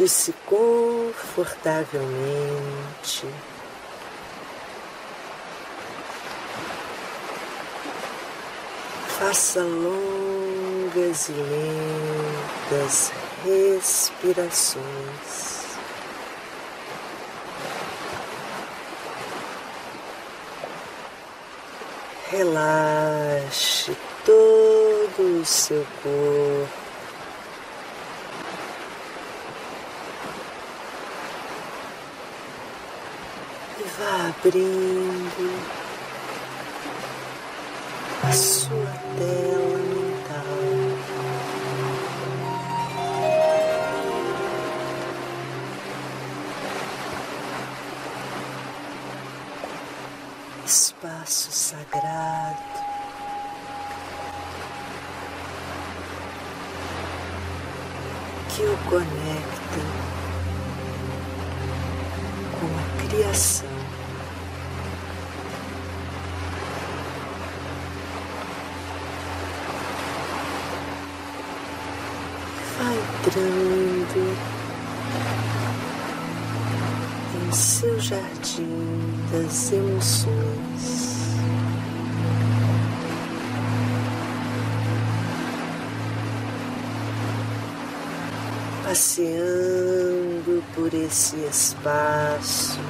Deite-se confortavelmente. Faça longas e lentas respirações. Relaxe todo o seu corpo. vá abrindo a sua tela mental. Espaço sagrado. Que o conecta com a criação. Vai entrando em seu jardim das emoções. Passeando por esse espaço.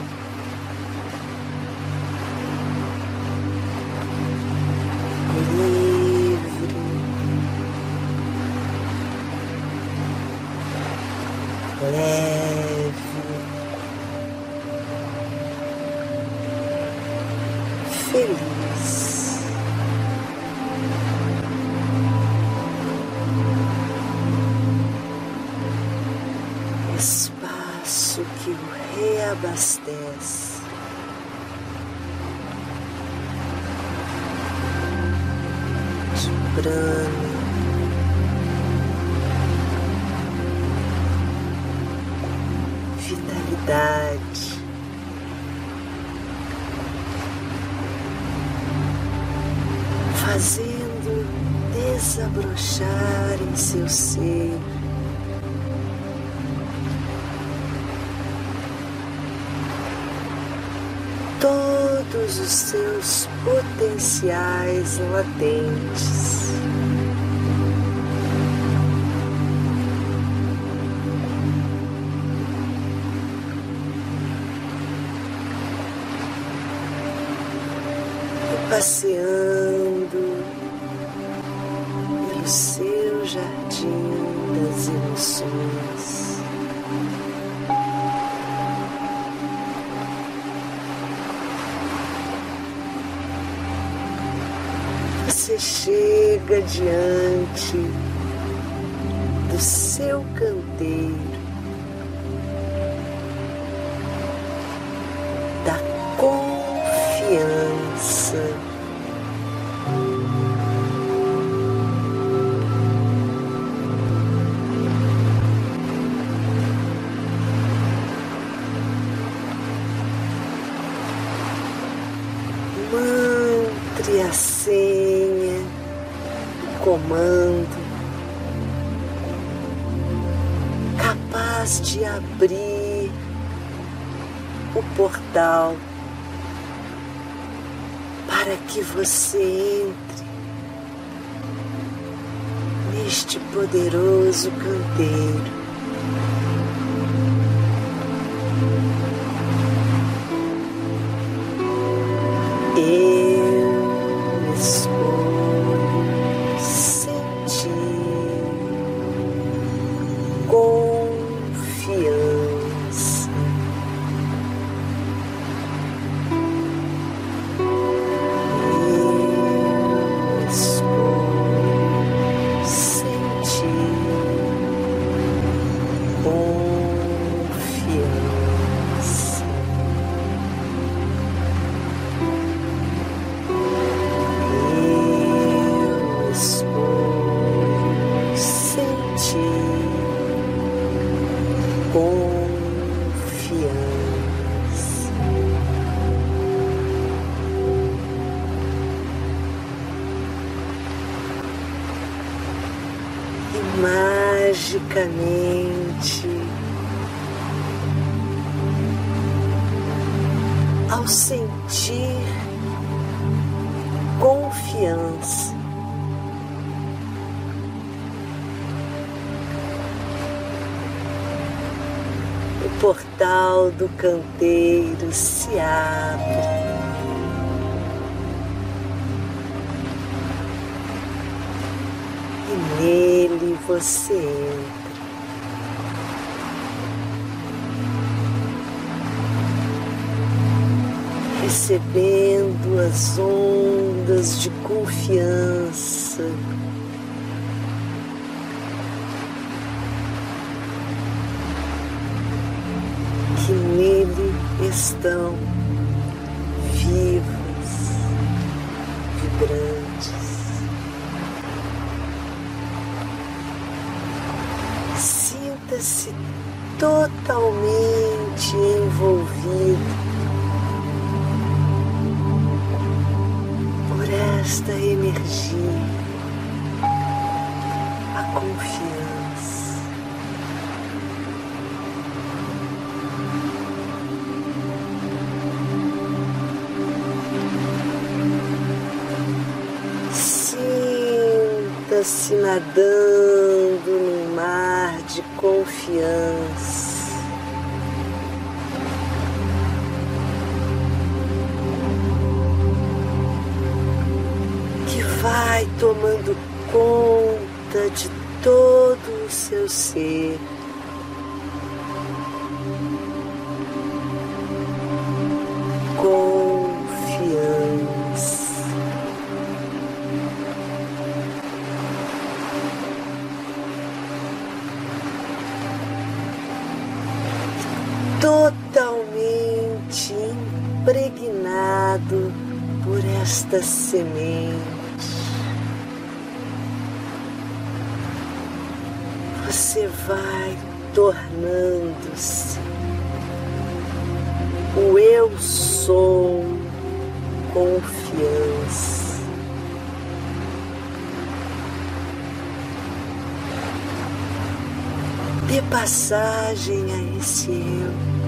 Vitalidade. Fazendo desabrochar em seu ser todos os seus potenciais latentes. Passeando pelo seu jardim das emoções. você chega diante do seu canteiro, Mantre a senha, o comando, capaz de abrir o portal para que você entre neste poderoso canteiro. E magicamente, ao sentir confiança, o portal do canteiro se abre. E nele você entra. Recebendo as ondas de confiança que nele estão vivos, vibrantes. Sinta-se totalmente envolvido por esta energia, a confiança. Sinta-se nadando num mar confiança. Que vai tomando conta de todo o seu ser. Totalmente impregnado por esta semente. Você vai tornando-se o eu sou confiança. Dê passagem a esse eu.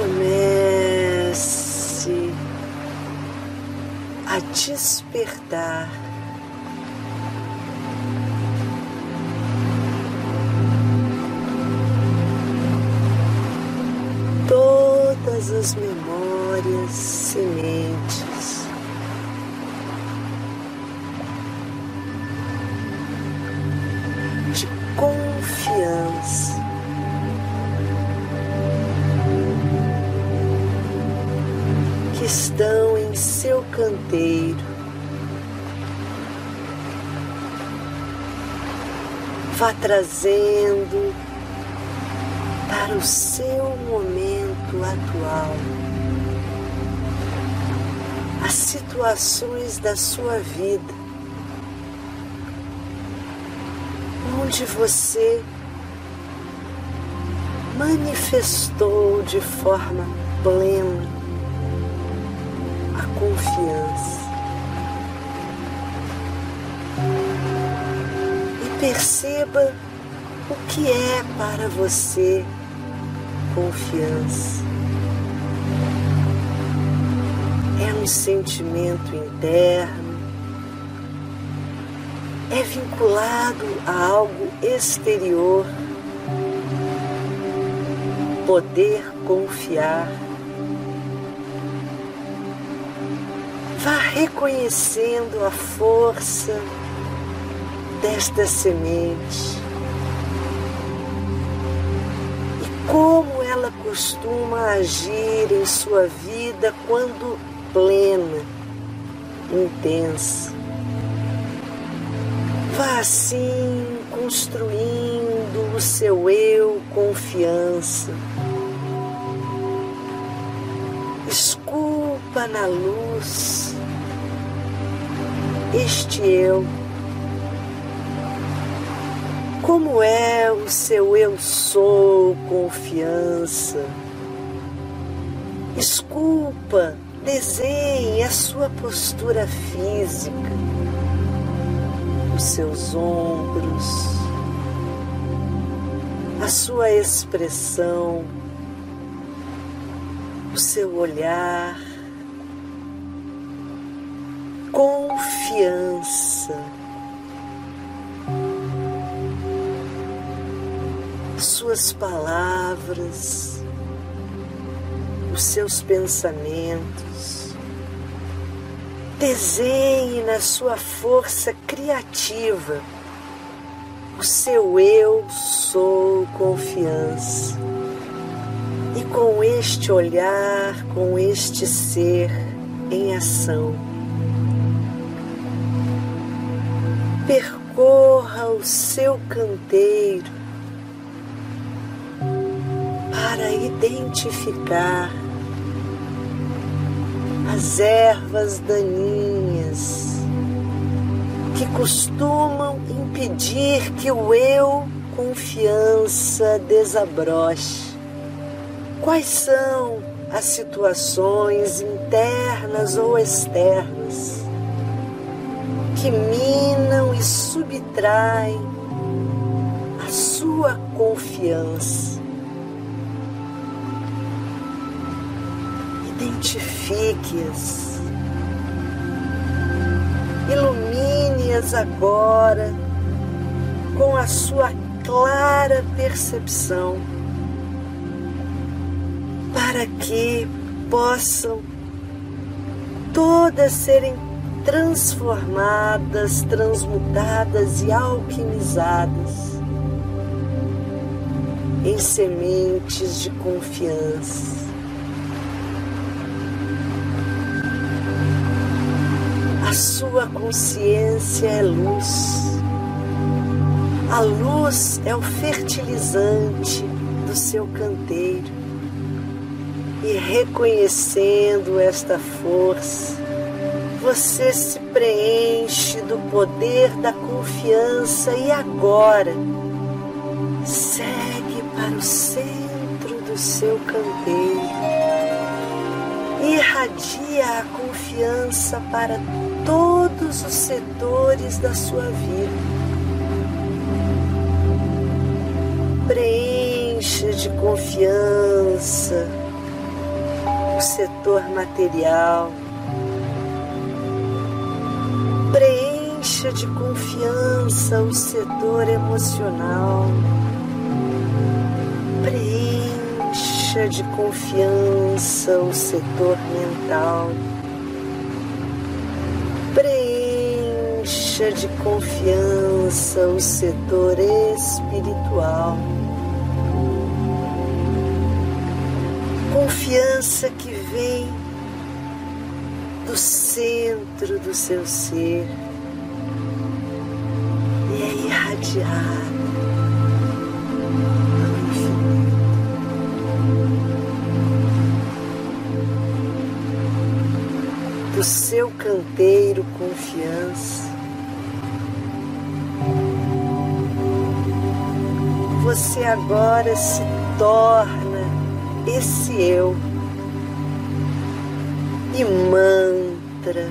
Comece a despertar. Todas as memórias, sementes vá trazendo para o seu momento atual as situações da sua vida onde você manifestou de forma plena a confiança. Perceba o que é para você confiança. É um sentimento interno, é vinculado a algo exterior. Poder confiar. Vá reconhecendo a força desta semente e como ela costuma agir em sua vida quando plena, intensa. Vá assim construindo o seu eu confiança. Esculpa na luz este eu. Como é o seu eu sou confiança? Esculpa Desenhe a sua postura física, os seus ombros, a sua expressão, o seu olhar, confiança. Suas palavras, os seus pensamentos. Desenhe na sua força criativa o seu eu sou confiança. E com este olhar, com este ser em ação, percorra o seu canteiro para identificar as ervas daninhas que costumam impedir que o eu confiança desabroche. Quais são as situações internas ou externas que minam e subtraem a sua confiança? Identifique-as. Ilumine-as agora com a sua clara percepção, para que possam todas serem transformadas, transmutadas e alquimizadas em sementes de confiança. Sua consciência é luz. A luz é o fertilizante do seu canteiro. E reconhecendo esta força, você se preenche do poder da confiança e agora segue para o centro do seu canteiro. Irradia a confiança para todos os setores da sua vida. Preencha de confiança o setor material, preencha de confiança o setor emocional, preencha de confiança o setor mental, preencha de confiança o setor espiritual. confiança que vem do centro do seu ser e é irradiada. Do seu canteiro confiança. Você agora se torna esse eu e mantra.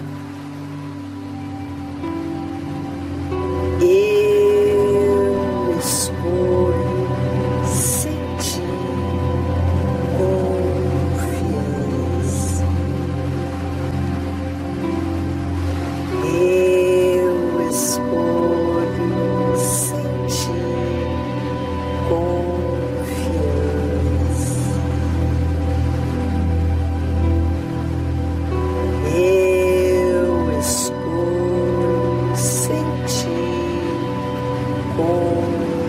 Oh.